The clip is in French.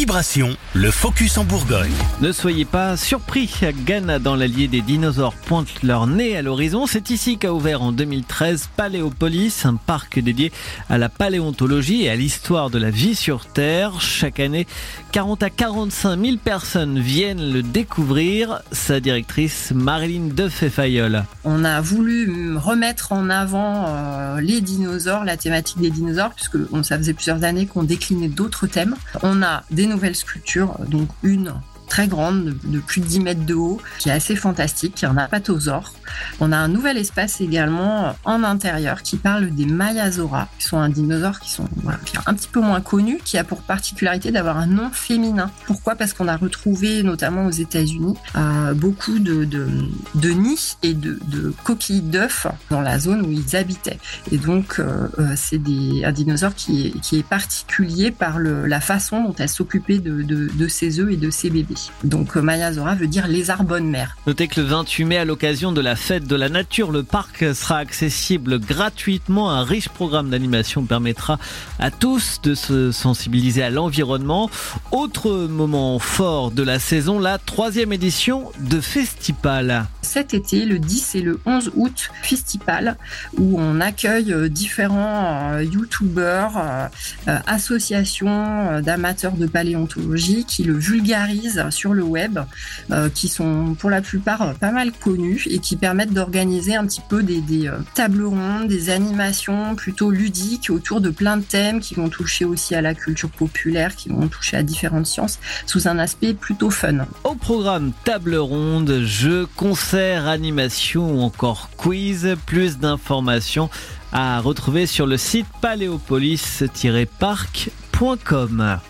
Vibration, le focus en Bourgogne. Ne soyez pas surpris, Ghana dans l'Allier des dinosaures pointent leur nez à l'horizon. C'est ici qu'a ouvert en 2013 Paléopolis, un parc dédié à la paléontologie et à l'histoire de la vie sur Terre. Chaque année, 40 à 45 000 personnes viennent le découvrir. Sa directrice Marilyn Defefayol. On a voulu remettre en avant euh, les dinosaures, la thématique des dinosaures, puisque on, ça faisait plusieurs années qu'on déclinait d'autres thèmes. On a des nouvelles sculptures, donc une très grande, de plus de 10 mètres de haut, qui est assez fantastique, en apatosaure. On a un nouvel espace également en intérieur qui parle des Mayazora, qui sont un dinosaure qui sont un petit peu moins connu, qui a pour particularité d'avoir un nom féminin. Pourquoi? Parce qu'on a retrouvé, notamment aux États-Unis, euh, beaucoup de, de, nids et de, coquilles d'œufs dans la zone où ils habitaient. Et donc, euh, euh, c'est un dinosaure qui est, qui est particulier par le, la façon dont elle s'occupait de, de ses œufs et de ses bébés. Donc euh, Mayazora veut dire lézard bonne mère. Notez que le 28 mai, à l'occasion de la fête de la nature, le parc sera accessible gratuitement. Un riche programme d'animation permettra à tous de se sensibiliser à l'environnement. Autre moment fort de la saison, la troisième édition de Festipal. Cet été, le 10 et le 11 août, Festipal, où on accueille euh, différents euh, youtubeurs, associations d'amateurs de paléontologie qui le vulgarisent sur le web euh, qui sont pour la plupart pas mal connus et qui permettent d'organiser un petit peu des, des euh, tables rondes, des animations plutôt ludiques autour de plein de thèmes qui vont toucher aussi à la culture populaire, qui vont toucher à différentes sciences sous un aspect plutôt fun. Au programme table ronde, jeux, concerts, animations ou encore quiz, plus d'informations à retrouver sur le site paléopolis-parc.com.